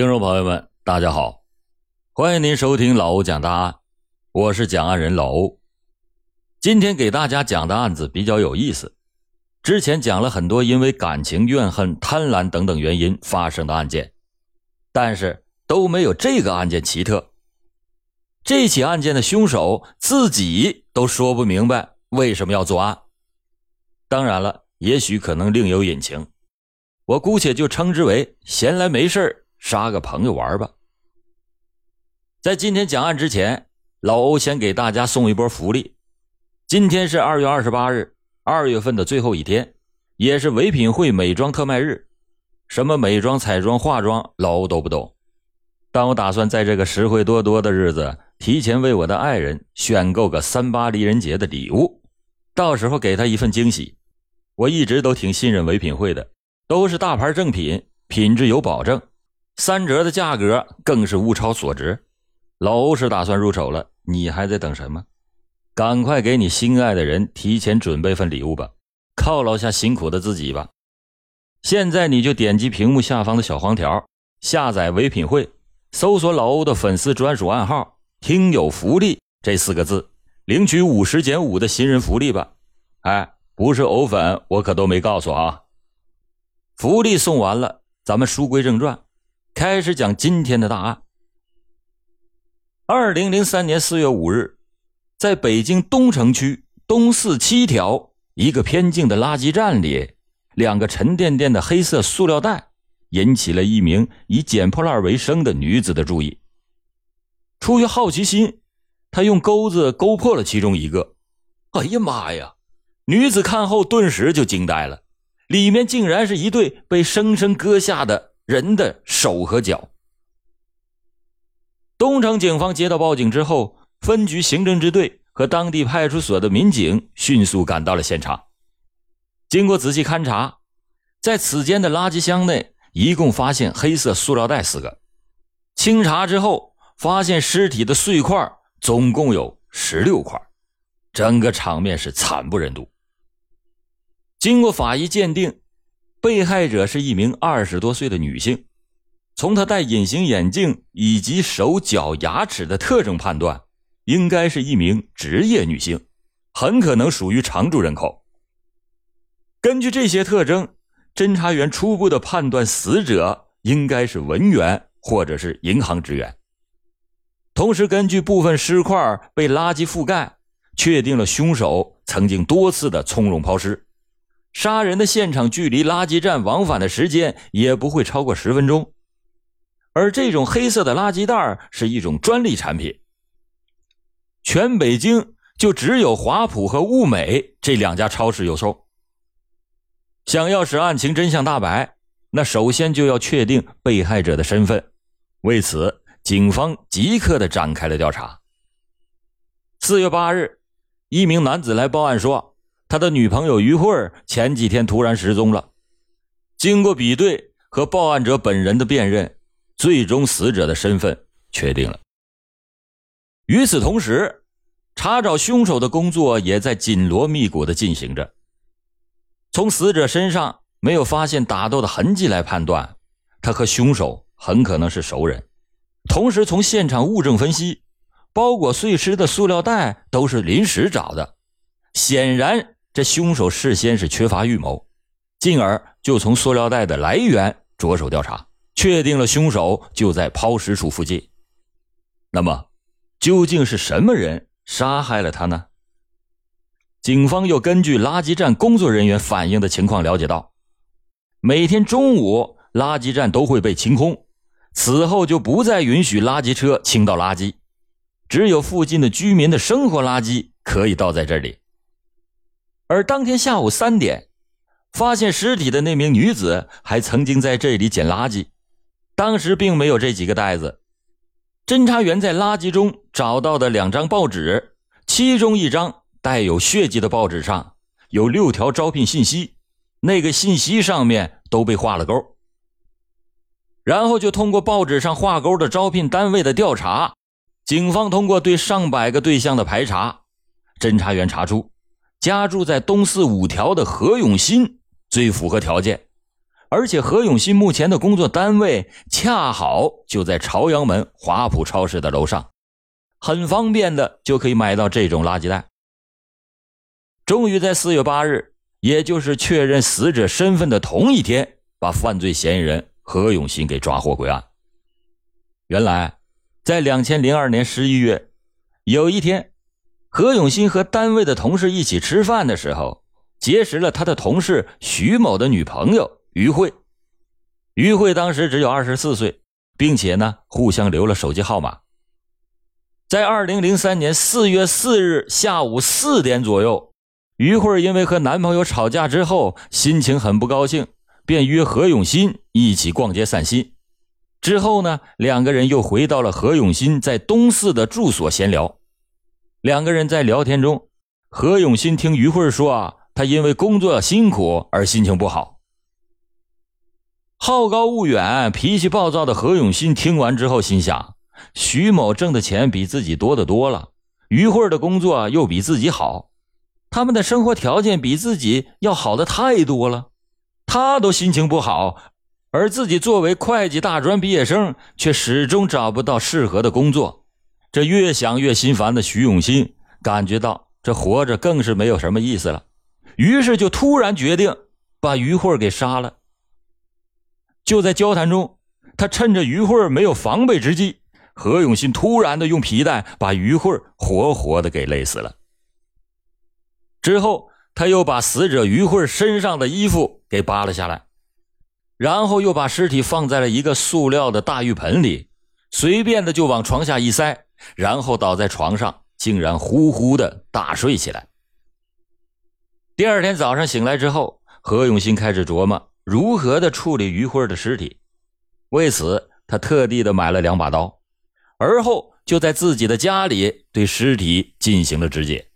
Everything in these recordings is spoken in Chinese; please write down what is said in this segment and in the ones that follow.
听众朋友们，大家好，欢迎您收听老欧讲大案，我是讲案人老欧。今天给大家讲的案子比较有意思。之前讲了很多因为感情、怨恨、贪婪等等原因发生的案件，但是都没有这个案件奇特。这起案件的凶手自己都说不明白为什么要作案。当然了，也许可能另有隐情，我姑且就称之为闲来没事杀个朋友玩吧。在今天讲案之前，老欧先给大家送一波福利。今天是二月二十八日，二月份的最后一天，也是唯品会美妆特卖日。什么美妆、彩妆、化妆，老欧都不懂。但我打算在这个实惠多多的日子，提前为我的爱人选购个三八离人节的礼物，到时候给她一份惊喜。我一直都挺信任唯品会的，都是大牌正品，品质有保证。三折的价格更是物超所值，老欧是打算入手了，你还在等什么？赶快给你心爱的人提前准备份礼物吧，犒劳下辛苦的自己吧。现在你就点击屏幕下方的小黄条，下载唯品会，搜索老欧的粉丝专属暗号“听友福利”这四个字，领取五十减五的新人福利吧。哎，不是欧粉，我可都没告诉啊。福利送完了，咱们书归正传。开始讲今天的大案。二零零三年四月五日，在北京东城区东四七条一个偏静的垃圾站里，两个沉甸甸的黑色塑料袋引起了一名以捡破烂为生的女子的注意。出于好奇心，他用钩子勾破了其中一个。哎呀妈呀！女子看后顿时就惊呆了，里面竟然是一对被生生割下的。人的手和脚。东城警方接到报警之后，分局刑侦支队和当地派出所的民警迅速赶到了现场。经过仔细勘查，在此间的垃圾箱内一共发现黑色塑料袋四个。清查之后，发现尸体的碎块总共有十六块，整个场面是惨不忍睹。经过法医鉴定。被害者是一名二十多岁的女性，从她戴隐形眼镜以及手脚牙齿的特征判断，应该是一名职业女性，很可能属于常住人口。根据这些特征，侦查员初步的判断，死者应该是文员或者是银行职员。同时，根据部分尸块被垃圾覆盖，确定了凶手曾经多次的从容抛尸。杀人的现场距离垃圾站往返的时间也不会超过十分钟，而这种黑色的垃圾袋是一种专利产品，全北京就只有华普和物美这两家超市有售。想要使案情真相大白，那首先就要确定被害者的身份。为此，警方即刻的展开了调查。四月八日，一名男子来报案说。他的女朋友于慧前几天突然失踪了。经过比对和报案者本人的辨认，最终死者的身份确定了。与此同时，查找凶手的工作也在紧锣密鼓的进行着。从死者身上没有发现打斗的痕迹来判断，他和凶手很可能是熟人。同时，从现场物证分析，包裹碎尸的塑料袋都是临时找的，显然。这凶手事先是缺乏预谋，进而就从塑料袋的来源着手调查，确定了凶手就在抛尸处附近。那么，究竟是什么人杀害了他呢？警方又根据垃圾站工作人员反映的情况了解到，每天中午垃圾站都会被清空，此后就不再允许垃圾车倾倒垃圾，只有附近的居民的生活垃圾可以倒在这里。而当天下午三点，发现尸体的那名女子还曾经在这里捡垃圾，当时并没有这几个袋子。侦查员在垃圾中找到的两张报纸，其中一张带有血迹的报纸上有六条招聘信息，那个信息上面都被画了勾。然后就通过报纸上画勾的招聘单位的调查，警方通过对上百个对象的排查，侦查员查出。家住在东四五条的何永新最符合条件，而且何永新目前的工作单位恰好就在朝阳门华普超市的楼上，很方便的就可以买到这种垃圾袋。终于在四月八日，也就是确认死者身份的同一天，把犯罪嫌疑人何永新给抓获归案。原来，在两千零二年十一月，有一天，何永新和单位的同事一起吃饭的时候，结识了他的同事徐某的女朋友。于慧，于慧当时只有二十四岁，并且呢，互相留了手机号码。在二零零三年四月四日下午四点左右，于慧因为和男朋友吵架之后，心情很不高兴，便约何永新一起逛街散心。之后呢，两个人又回到了何永新在东四的住所闲聊。两个人在聊天中，何永新听于慧说啊，他因为工作辛苦而心情不好。好高骛远、脾气暴躁的何永新听完之后，心想：徐某挣的钱比自己多得多了，于慧的工作又比自己好，他们的生活条件比自己要好的太多了，他都心情不好，而自己作为会计大专毕业生，却始终找不到适合的工作。这越想越心烦的徐永新感觉到这活着更是没有什么意思了，于是就突然决定把于慧给杀了。就在交谈中，他趁着于慧没有防备之际，何永新突然的用皮带把于慧活活的给勒死了。之后，他又把死者于慧身上的衣服给扒了下来，然后又把尸体放在了一个塑料的大浴盆里，随便的就往床下一塞，然后倒在床上，竟然呼呼的大睡起来。第二天早上醒来之后，何永新开始琢磨。如何的处理于慧的尸体？为此，他特地的买了两把刀，而后就在自己的家里对尸体进行了肢解。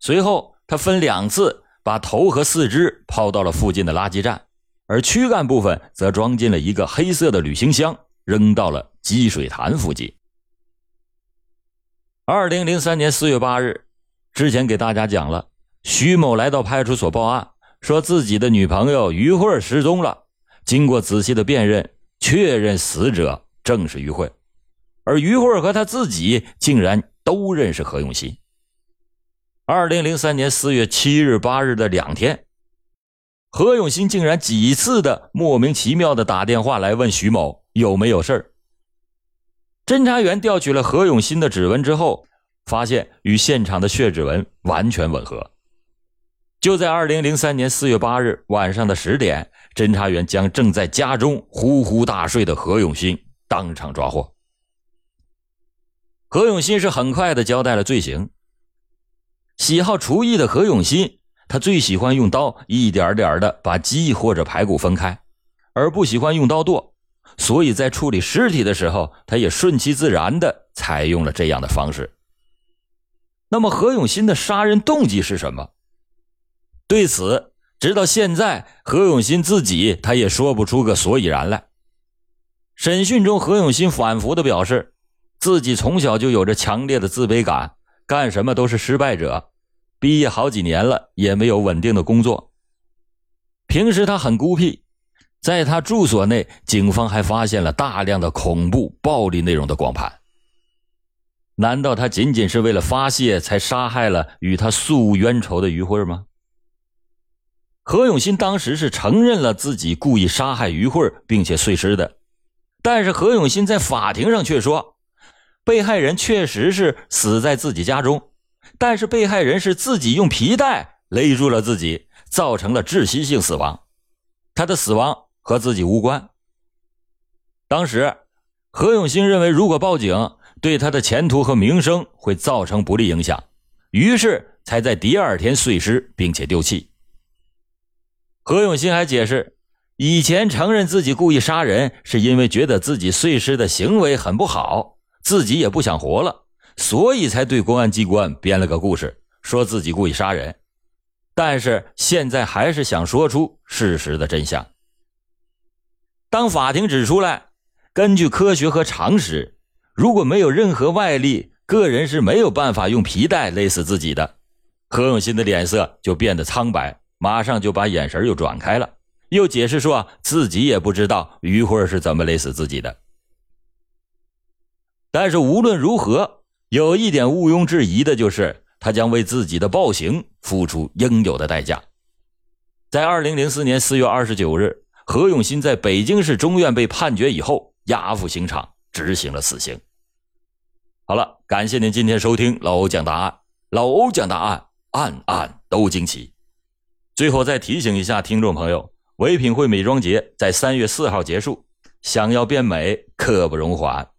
随后，他分两次把头和四肢抛到了附近的垃圾站，而躯干部分则装进了一个黑色的旅行箱，扔到了积水潭附近。二零零三年四月八日，之前给大家讲了，徐某来到派出所报案。说自己的女朋友于慧失踪了，经过仔细的辨认，确认死者正是于慧，而于慧和他自己竟然都认识何永新。二零零三年四月七日、八日的两天，何永新竟然几次的莫名其妙的打电话来问徐某有没有事儿。侦查员调取了何永新的指纹之后，发现与现场的血指纹完全吻合。就在二零零三年四月八日晚上的十点，侦查员将正在家中呼呼大睡的何永新当场抓获。何永新是很快的交代了罪行。喜好厨艺的何永新，他最喜欢用刀一点点的把鸡或者排骨分开，而不喜欢用刀剁，所以在处理尸体的时候，他也顺其自然的采用了这样的方式。那么，何永新的杀人动机是什么？对此，直到现在，何永新自己他也说不出个所以然来。审讯中，何永新反复的表示，自己从小就有着强烈的自卑感，干什么都是失败者。毕业好几年了，也没有稳定的工作。平时他很孤僻，在他住所内，警方还发现了大量的恐怖暴力内容的光盘。难道他仅仅是为了发泄才杀害了与他素无冤仇的于慧吗？何永新当时是承认了自己故意杀害于慧并且碎尸的，但是何永新在法庭上却说，被害人确实是死在自己家中，但是被害人是自己用皮带勒住了自己，造成了窒息性死亡，他的死亡和自己无关。当时，何永新认为如果报警，对他的前途和名声会造成不利影响，于是才在第二天碎尸并且丢弃。何永新还解释，以前承认自己故意杀人，是因为觉得自己碎尸的行为很不好，自己也不想活了，所以才对公安机关编了个故事，说自己故意杀人。但是现在还是想说出事实的真相。当法庭指出来，根据科学和常识，如果没有任何外力，个人是没有办法用皮带勒死自己的。何永新的脸色就变得苍白。马上就把眼神又转开了，又解释说自己也不知道于慧是怎么勒死自己的。但是无论如何，有一点毋庸置疑的就是，他将为自己的暴行付出应有的代价。在二零零四年四月二十九日，何永新在北京市中院被判决以后，押赴刑场执行了死刑。好了，感谢您今天收听老欧讲答案，老欧讲答案，案案都惊奇。最后再提醒一下听众朋友，唯品会美妆节在三月四号结束，想要变美刻不容缓。